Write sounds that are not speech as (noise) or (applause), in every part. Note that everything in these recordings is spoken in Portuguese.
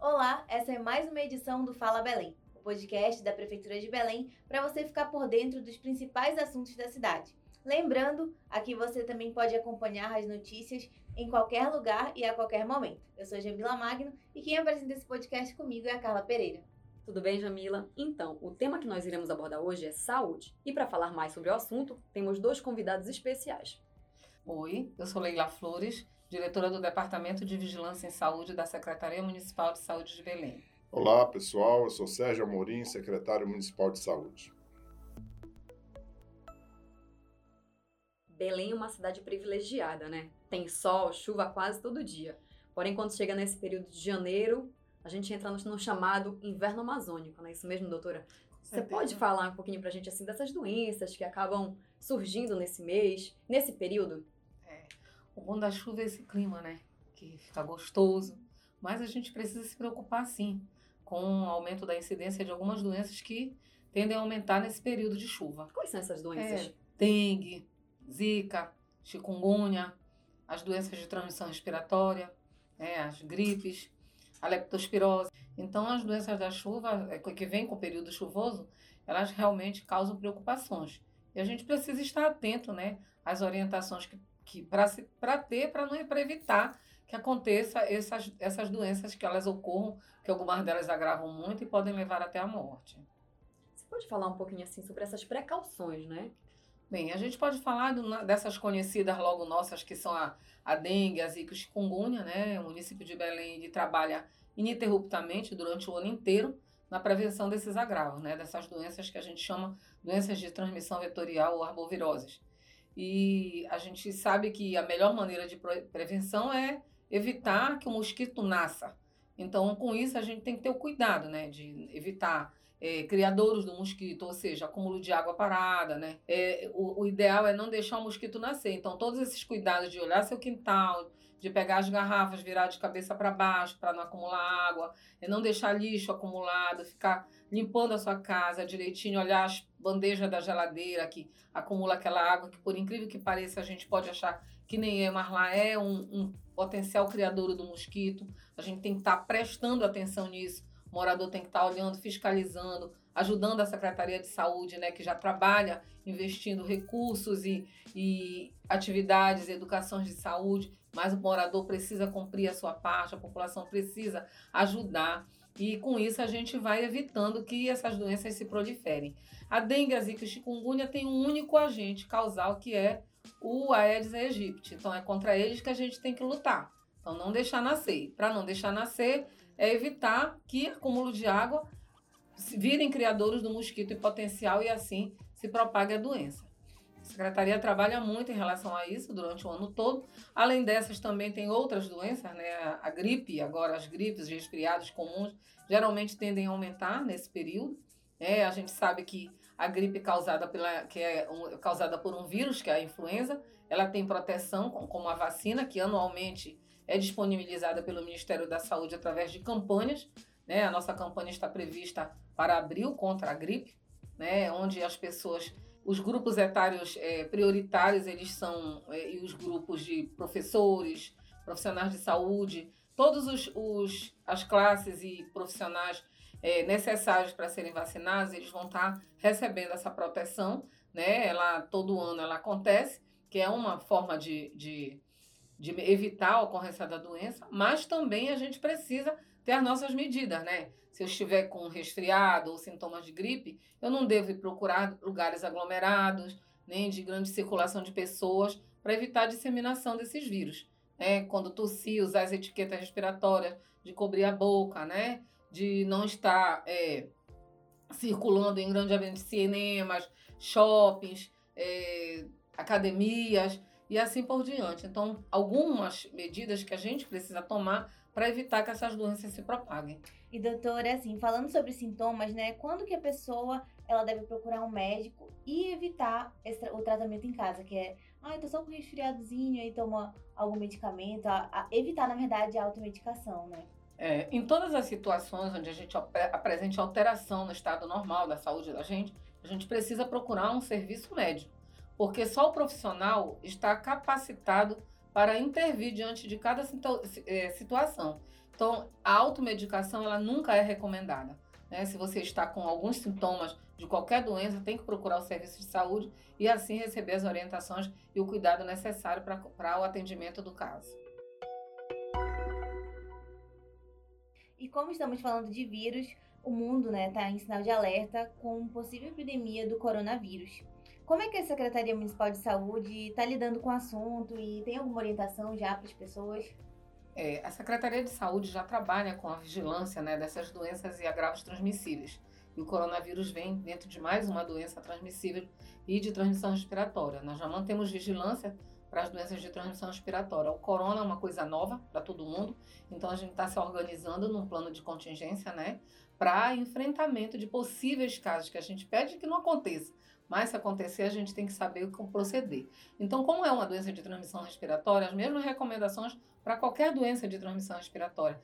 Olá, essa é mais uma edição do Fala Belém, o podcast da Prefeitura de Belém para você ficar por dentro dos principais assuntos da cidade. Lembrando, aqui você também pode acompanhar as notícias em qualquer lugar e a qualquer momento. Eu sou Jamila Magno e quem apresenta esse podcast comigo é a Carla Pereira. Tudo bem, Jamila? Então, o tema que nós iremos abordar hoje é saúde. E para falar mais sobre o assunto, temos dois convidados especiais. Oi, eu sou Leila Flores, diretora do Departamento de Vigilância em Saúde da Secretaria Municipal de Saúde de Belém. Olá, pessoal. Eu sou Sérgio Amorim, secretário municipal de Saúde. Belém é uma cidade privilegiada, né? Tem sol, chuva quase todo dia. Porém, quando chega nesse período de janeiro, a gente entra no, chamado inverno amazônico, não é isso mesmo, doutora? Você pode falar um pouquinho pra gente assim dessas doenças que acabam surgindo nesse mês, nesse período? O bom da chuva é esse clima, né? Que fica gostoso. Mas a gente precisa se preocupar sim com o aumento da incidência de algumas doenças que tendem a aumentar nesse período de chuva. Quais são essas doenças? É, dengue, zika, chikungunya, as doenças de transmissão respiratória, né, as gripes, a leptospirose. Então, as doenças da chuva, é, que vêm com o período chuvoso, elas realmente causam preocupações. E a gente precisa estar atento né, às orientações que, que para ter, para evitar que aconteça essas, essas doenças, que elas ocorram, que algumas delas agravam muito e podem levar até a morte. Você pode falar um pouquinho assim sobre essas precauções, né? Bem, a gente pode falar do, dessas conhecidas logo nossas, que são a, a dengue, a zika e chikungunya, né? O município de Belém trabalha ininterruptamente durante o ano inteiro na prevenção desses agravos, né? Dessas doenças que a gente chama doenças de transmissão vetorial ou arboviroses. E a gente sabe que a melhor maneira de prevenção é evitar que o mosquito nasça. Então, com isso, a gente tem que ter o cuidado, né? De evitar é, criadouros do mosquito, ou seja, acúmulo de água parada, né? É, o, o, ideal é não deixar o mosquito nascer. Então, todos esses cuidados de olhar seu quintal, de pegar as garrafas, virar de cabeça para baixo para não acumular água, é não deixar lixo acumulado, ficar limpando a sua casa direitinho, olhar as bandejas da geladeira que acumula aquela água que, por incrível que pareça, a gente pode achar que nem é, mas lá é um, um potencial criador do mosquito. A gente tem que estar tá prestando atenção nisso o morador tem que estar olhando, fiscalizando, ajudando a Secretaria de Saúde, né, que já trabalha investindo recursos e, e atividades, educações de saúde, mas o morador precisa cumprir a sua parte, a população precisa ajudar. E com isso a gente vai evitando que essas doenças se proliferem. A dengue, a zika e chikungunya tem um único agente causal que é o Aedes aegypti. Então é contra eles que a gente tem que lutar. Então não deixar nascer. Para não deixar nascer, é evitar que acúmulo de água virem criadores do mosquito em potencial e assim se propague a doença. A Secretaria trabalha muito em relação a isso durante o ano todo. Além dessas, também tem outras doenças, né? A gripe, agora as gripes, resfriados comuns, geralmente tendem a aumentar nesse período. É, a gente sabe que a gripe causada, pela, que é um, causada por um vírus, que é a influenza, ela tem proteção, como a vacina, que anualmente é disponibilizada pelo Ministério da Saúde através de campanhas. Né? A nossa campanha está prevista para abril contra a gripe, né? onde as pessoas, os grupos etários é, prioritários, eles são, é, e os grupos de professores, profissionais de saúde, todos os, os as classes e profissionais é, necessários para serem vacinados, eles vão estar recebendo essa proteção, né? Ela todo ano ela acontece, que é uma forma de, de de evitar a ocorrência da doença, mas também a gente precisa ter as nossas medidas, né? Se eu estiver com resfriado ou sintomas de gripe, eu não devo procurar lugares aglomerados, nem de grande circulação de pessoas, para evitar a disseminação desses vírus. Né? Quando tossir, usar as etiquetas respiratórias, de cobrir a boca, né? De não estar é, circulando em grande ambiente, cinemas, shoppings, é, academias e assim por diante. Então, algumas medidas que a gente precisa tomar para evitar que essas doenças se propaguem. E doutora, assim, falando sobre sintomas, né? Quando que a pessoa ela deve procurar um médico e evitar esse, o tratamento em casa, que é, ah, eu tô só com resfriadozinho e toma algum medicamento, a, a evitar, na verdade, a automedicação, né? É, em todas as situações onde a gente apresente alteração no estado normal da saúde da gente, a gente precisa procurar um serviço médico porque só o profissional está capacitado para intervir diante de cada é, situação. Então, a automedicação, ela nunca é recomendada. Né? Se você está com alguns sintomas de qualquer doença, tem que procurar o serviço de saúde e assim receber as orientações e o cuidado necessário para o atendimento do caso. E como estamos falando de vírus, o mundo está né, tá em sinal de alerta com possível epidemia do coronavírus. Como é que a Secretaria Municipal de Saúde está lidando com o assunto e tem alguma orientação já para as pessoas? É, a Secretaria de Saúde já trabalha com a vigilância né, dessas doenças e agravos transmissíveis. E o coronavírus vem dentro de mais uma doença transmissível e de transmissão respiratória. Nós já mantemos vigilância para as doenças de transmissão respiratória. O corona é uma coisa nova para todo mundo, então a gente está se organizando num plano de contingência, né, para enfrentamento de possíveis casos que a gente pede que não aconteça, mas se acontecer, a gente tem que saber como proceder. Então, como é uma doença de transmissão respiratória, as mesmas recomendações para qualquer doença de transmissão respiratória.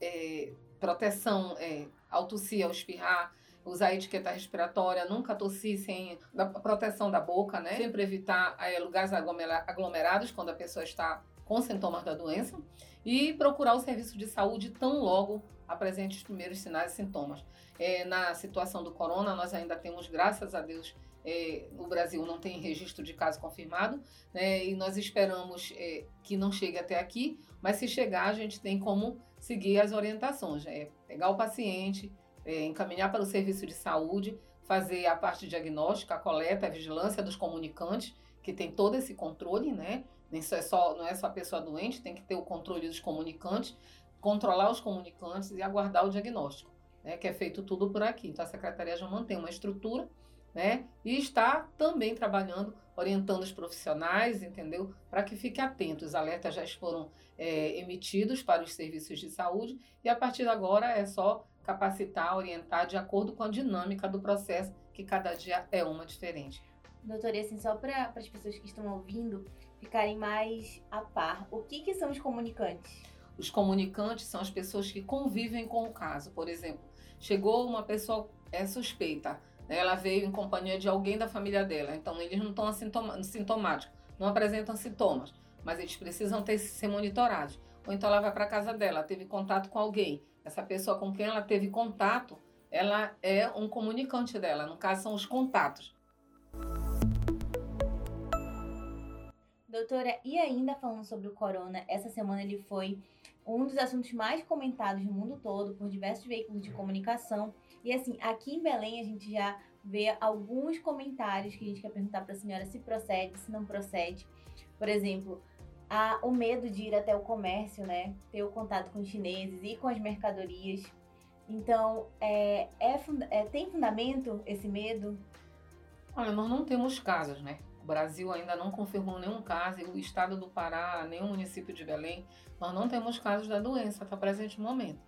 É, proteção é, ao tossir, ao espirrar, usar etiqueta respiratória, nunca tossir sem a proteção da boca, né? Sempre evitar é, lugares aglomerados quando a pessoa está com sintomas da doença e procurar o serviço de saúde tão logo apresente os primeiros sinais e sintomas. É, na situação do corona, nós ainda temos, graças a Deus, é, o Brasil não tem registro de caso confirmado, né, e nós esperamos é, que não chegue até aqui, mas se chegar, a gente tem como seguir as orientações, é, pegar o paciente, é, encaminhar para o serviço de saúde, fazer a parte diagnóstica, a coleta, a vigilância dos comunicantes, que tem todo esse controle, né? Só é só, não é só a pessoa doente, tem que ter o controle dos comunicantes, controlar os comunicantes e aguardar o diagnóstico, né? Que é feito tudo por aqui. Então a secretaria já mantém uma estrutura né? E está também trabalhando, orientando os profissionais, entendeu? Para que fique atento. Os alertas já foram é, emitidos para os serviços de saúde e a partir de agora é só capacitar, orientar de acordo com a dinâmica do processo, que cada dia é uma diferente. Doutora, assim, só para as pessoas que estão ouvindo ficarem mais a par, o que, que são os comunicantes? Os comunicantes são as pessoas que convivem com o caso. Por exemplo, chegou uma pessoa é suspeita, ela veio em companhia de alguém da família dela. Então, eles não estão assintomáticos, não apresentam sintomas, mas eles precisam ter, ser monitorados. Ou então ela vai para casa dela, teve contato com alguém. Essa pessoa com quem ela teve contato, ela é um comunicante dela. No caso, são os contatos. Doutora, e ainda falando sobre o corona, essa semana ele foi um dos assuntos mais comentados no mundo todo por diversos veículos de comunicação. E assim, aqui em Belém a gente já vê alguns comentários que a gente quer perguntar para a senhora se procede, se não procede. Por exemplo, a, o medo de ir até o comércio, né? Ter o contato com os chineses e com as mercadorias. Então, é, é, é, tem fundamento esse medo? Olha, nós não temos casos, né? O Brasil ainda não confirmou nenhum caso, e o estado do Pará, o município de Belém, nós não temos casos da doença até o presente momento.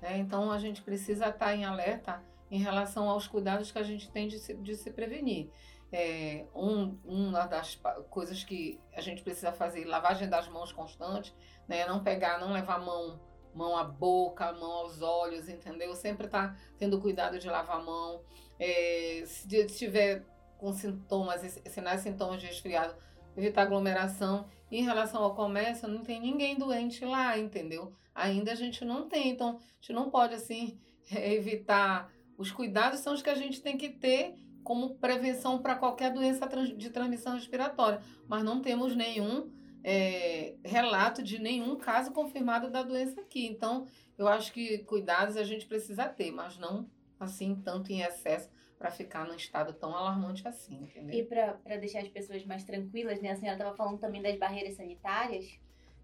Né? Então a gente precisa estar em alerta em relação aos cuidados que a gente tem de se, de se prevenir. É, um, uma das coisas que a gente precisa fazer, lavagem das mãos constante, né? não pegar, não levar mão, mão à boca, mão aos olhos, entendeu? Sempre tá tendo cuidado de lavar a mão. É, se estiver com sintomas, sinais sintomas de resfriado, evitar aglomeração. Em relação ao comércio, não tem ninguém doente lá, entendeu? Ainda a gente não tem, então a gente não pode assim (laughs) evitar. Os cuidados são os que a gente tem que ter como prevenção para qualquer doença de transmissão respiratória, mas não temos nenhum é, relato de nenhum caso confirmado da doença aqui. Então, eu acho que cuidados a gente precisa ter, mas não assim tanto em excesso para ficar num estado tão alarmante assim, entendeu? E para deixar as pessoas mais tranquilas, né? A senhora estava falando também das barreiras sanitárias.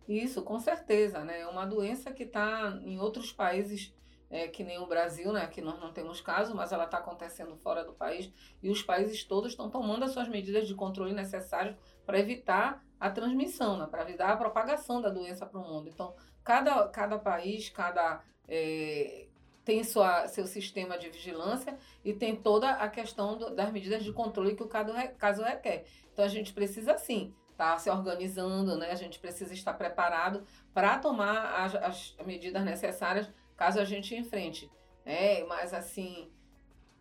Isso, com certeza, né? É uma doença que está em outros países, é, que nem o Brasil, né? Que nós não temos caso, mas ela está acontecendo fora do país e os países todos estão tomando as suas medidas de controle necessárias para evitar a transmissão, né? Para evitar a propagação da doença para o mundo. Então, cada, cada país, cada é, tem sua, seu sistema de vigilância e tem toda a questão do, das medidas de controle que o caso, caso requer. Então a gente precisa sim estar tá se organizando, né? A gente precisa estar preparado para tomar as, as, medidas necessárias caso a gente enfrente. Né? Mas assim,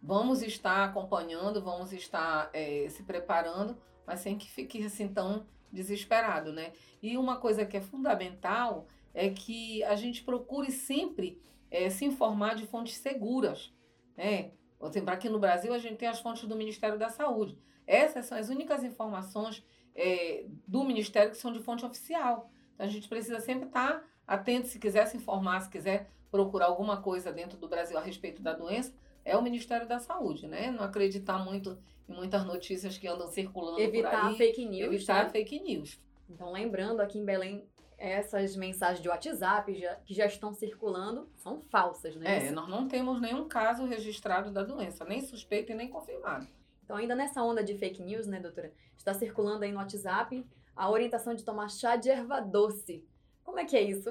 vamos estar acompanhando, vamos estar é, se preparando, mas sem que fique assim tão desesperado, né? E uma coisa que é fundamental é que a gente procure sempre é, se informar de fontes seguras. Né? Exemplo, aqui no Brasil a gente tem as fontes do Ministério da Saúde. Essas são as únicas informações é, do Ministério que são de fonte oficial. Então a gente precisa sempre estar atento, se quiser se informar, se quiser procurar alguma coisa dentro do Brasil a respeito da doença, é o Ministério da Saúde, né? Não acreditar muito em muitas notícias que andam circulando evitar por aí. fake news, Evitar né? fake news. Então, lembrando, aqui em Belém, essas mensagens de WhatsApp já- que já estão circulando são falsas, né? É, nós não temos nenhum caso registrado da doença, nem suspeito e nem confirmado. Então, ainda nessa onda de fake news, né, doutora? Está circulando aí no WhatsApp a orientação de tomar chá de erva doce. Como é que é isso?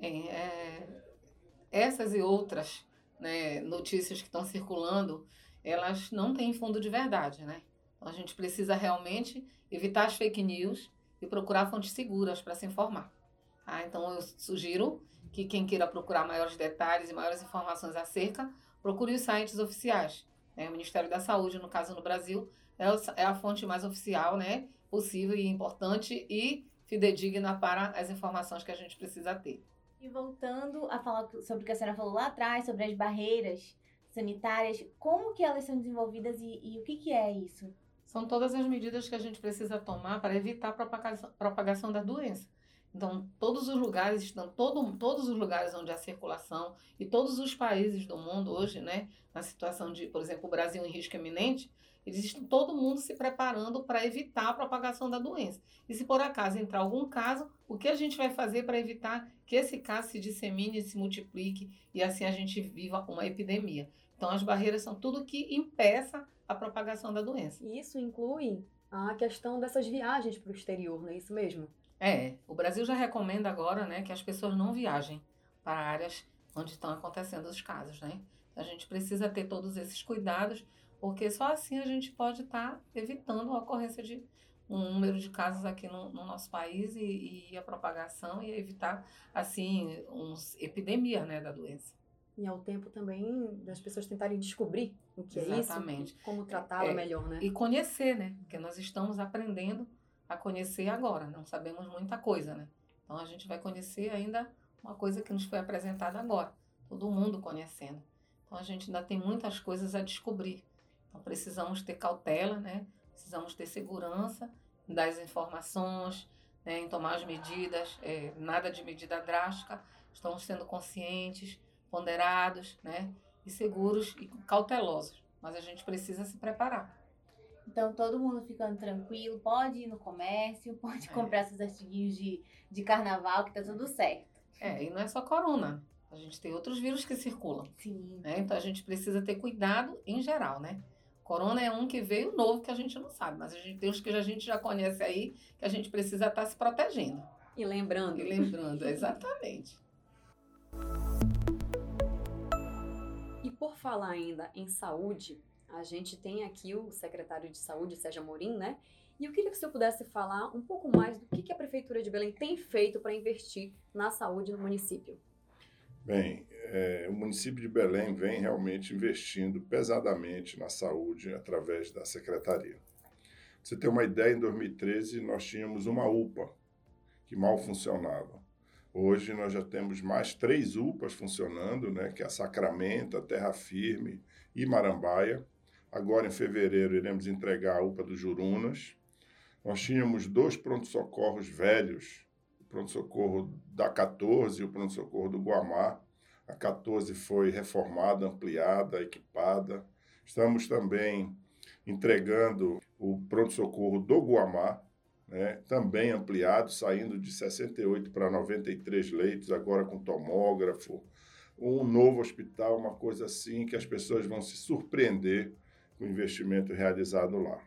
É, é, essas e outras né, notícias que estão circulando, elas não têm fundo de verdade, né? Então a gente precisa realmente evitar as fake news e procurar fontes seguras para se informar. tá? Então eu sugiro que quem queira procurar maiores detalhes e maiores informações acerca, procure os sites oficiais. né? O Ministério da Saúde, no caso no Brasil, é, é a fonte mais oficial, né? Possível e importante e fidedigna para as informações que a gente precisa ter. E voltando a falar sobre o que a senhora falou lá atrás, sobre as barreiras sanitárias, como que elas são desenvolvidas e, e o que, que é isso? São todas as medidas que a gente precisa tomar para evitar a propagação, propagação da doença. Então, todos os lugares estão, todo, todos os lugares onde há circulação e todos os países do mundo hoje, né, na situação de, por exemplo, o Brasil em risco iminente, eles estão todo mundo se preparando para evitar a propagação da doença. E se por acaso entrar algum caso, o que a gente vai fazer para evitar que esse caso se dissemine, se multiplique e assim a gente viva uma epidemia? Então, as barreiras são tudo que impeça a propagação da doença. E isso inclui a questão dessas viagens para o exterior, não é isso mesmo? É, o Brasil já recomenda agora, né, que as pessoas não viajem para áreas onde estão acontecendo os casos, né? A gente precisa ter todos esses cuidados, porque só assim a gente pode estar evitando a ocorrência de um número de casos aqui no, no nosso país e, e a propagação e evitar, assim, uma epidemia, né, da doença. E é o tempo também das pessoas tentarem descobrir o que Exatamente. é isso, como tratá-la É, melhor, né? E conhecer, né? Porque nós estamos aprendendo a conhecer agora, não sabemos muita coisa, né? Então a gente vai conhecer ainda uma coisa que nos foi apresentada agora, todo mundo conhecendo. Então a gente ainda tem muitas coisas a descobrir. Então precisamos ter cautela, né? Precisamos ter segurança das informações, né? em tomar as medidas, é, nada de medida drástica, estamos sendo conscientes, ponderados, né? E seguros e cautelosos. Mas a gente precisa se preparar. Então, todo mundo ficando tranquilo, pode ir no comércio, pode É. comprar seus artiguinhos de, de carnaval, que tá tudo certo. É, e não é só corona. A gente tem outros vírus que circulam, Sim. né? Então a gente precisa ter cuidado em geral, né? Corona é um que veio novo que a gente não sabe, mas a gente tem os que a gente já conhece aí, que a gente precisa estar se protegendo. E lembrando, E lembrando, (laughs) exatamente. Por falar ainda em saúde, a gente tem aqui o secretário de saúde, Sérgio Amorim, né? E eu queria que o senhor pudesse falar um pouco mais do que a Prefeitura de Belém tem feito para investir na saúde no município. Bem, é, o município de Belém vem realmente investindo pesadamente na saúde através da secretaria. Pra você ter uma ideia, em 2013 nós tínhamos uma UPA que mal funcionava. Hoje nós já temos mais três UPAs funcionando, né, que é a Sacramento, a Terra Firme e Marambaia. Agora, em fevereiro, iremos entregar a UPA do Jurunas. Nós tínhamos dois pronto-socorros velhos, o pronto-socorro da 14 e o pronto-socorro do Guamá. A 14 foi reformada, ampliada, equipada. Estamos também entregando o pronto-socorro do Guamá, né, também ampliado, saindo de 68 para 93 leitos, agora com tomógrafo. Um novo hospital, uma coisa assim que as pessoas vão se surpreender com o investimento realizado lá.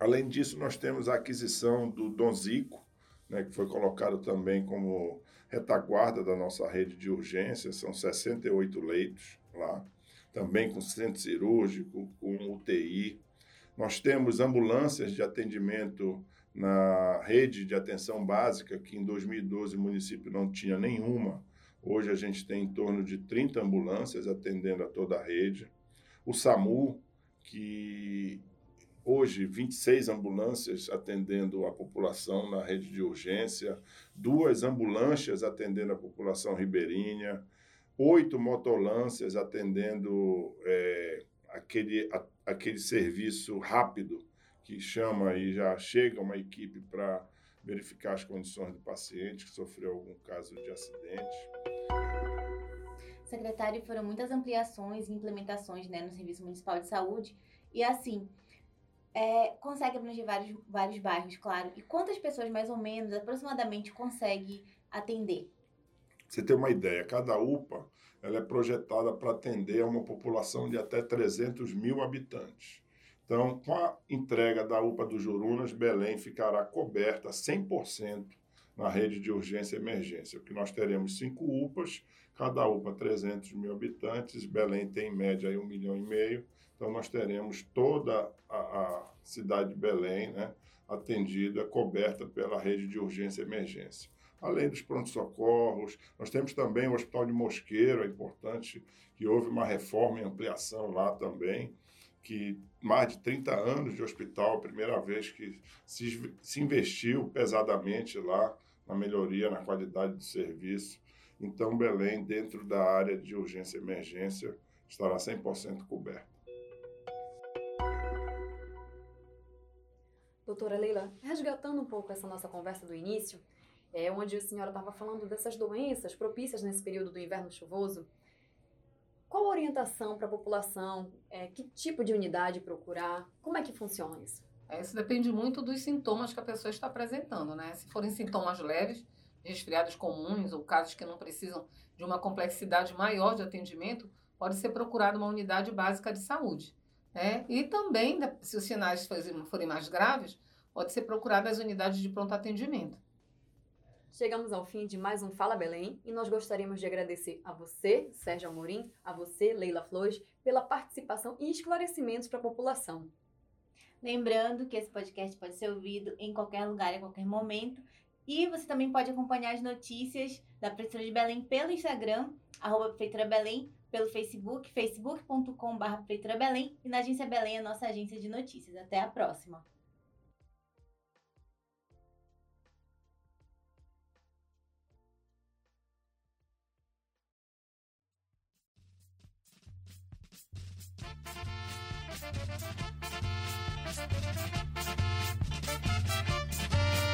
Além disso, nós temos a aquisição do Dom Zico, né, que foi colocado também como retaguarda da nossa rede de urgência, são 68 leitos lá, também com centro cirúrgico, com UTI. Nós temos ambulâncias de atendimento na rede de atenção básica, que em 2012 o município não tinha nenhuma. Hoje a gente tem em torno de 30 ambulâncias atendendo a toda a rede. O SAMU, que hoje 26 ambulâncias atendendo a população na rede de urgência, duas ambulâncias atendendo a população ribeirinha, oito motolâncias atendendo é, aquele, a, aquele serviço rápido que chama e já chega uma equipe para verificar as condições do paciente que sofreu algum caso de acidente. Secretário, foram muitas ampliações e implementações né, no Serviço Municipal de Saúde. E assim, é, consegue abranger vários, vários bairros, claro. E quantas pessoas, mais ou menos, aproximadamente, consegue atender? Você tem uma ideia, cada UPA ela é projetada para atender a uma população de até 300 mil habitantes. Então, com a entrega da UPA do Jurunas, Belém ficará coberta 100% na rede de urgência e emergência, porque nós teremos cinco UPAs, cada UPA 300 mil habitantes, Belém tem em média aí um milhão e meio, então nós teremos toda a, a cidade de Belém né, atendida, coberta pela rede de urgência e emergência. Além dos pronto-socorros. Nós temos também o Hospital de Mosqueiro, é importante que houve uma reforma e ampliação lá também, que mais de 30 anos de hospital, primeira vez que se, se investiu pesadamente lá na melhoria, na qualidade do serviço. Então, Belém, dentro da área de urgência e emergência, estará 100% coberto. Doutora Leila, resgatando um pouco essa nossa conversa do início, é, onde a senhora estava falando dessas doenças propícias nesse período do inverno chuvoso. Qual a orientação para a população? É, que tipo de unidade procurar? Como é que funciona isso? É, isso depende muito dos sintomas que a pessoa está apresentando, né? Se forem sintomas leves, resfriados comuns ou casos que não precisam de uma complexidade maior de atendimento, pode ser procurada uma unidade básica de saúde. Né? E também, se os sinais forem mais graves, pode ser procurada as unidades de pronto atendimento. Chegamos ao fim de mais um Fala Belém e nós gostaríamos de agradecer a você, Sérgio Amorim, a você, Leila Flores, pela participação e esclarecimentos para a população. Lembrando que esse podcast pode ser ouvido em qualquer lugar, em qualquer momento. E você também pode acompanhar as notícias da Prefeitura de Belém pelo Instagram, arroba Prefeitura Belém, pelo Facebook, facebook.com.br e na Agência Belém, a nossa agência de notícias. Até a próxima!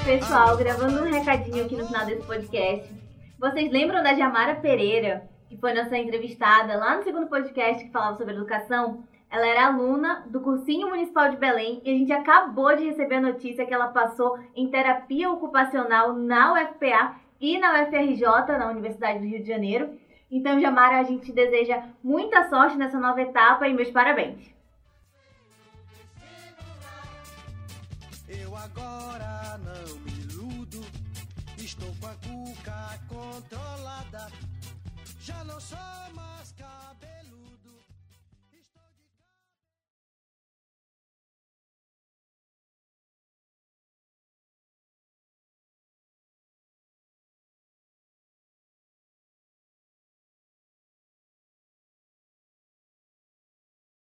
Pessoal, gravando um recadinho aqui no final desse podcast. Vocês lembram da Jamara Pereira, que foi nossa entrevistada lá no segundo podcast que falava sobre educação? Ela era aluna do Cursinho Municipal de Belém e a gente acabou de receber a notícia que ela passou em terapia ocupacional na UFPA e na UFRJ, na Universidade do Rio de Janeiro. Então, Jamara, a gente deseja muita sorte nessa nova etapa e meus parabéns. Agora não me iludo, estou com a cuca controlada, já não sou mais.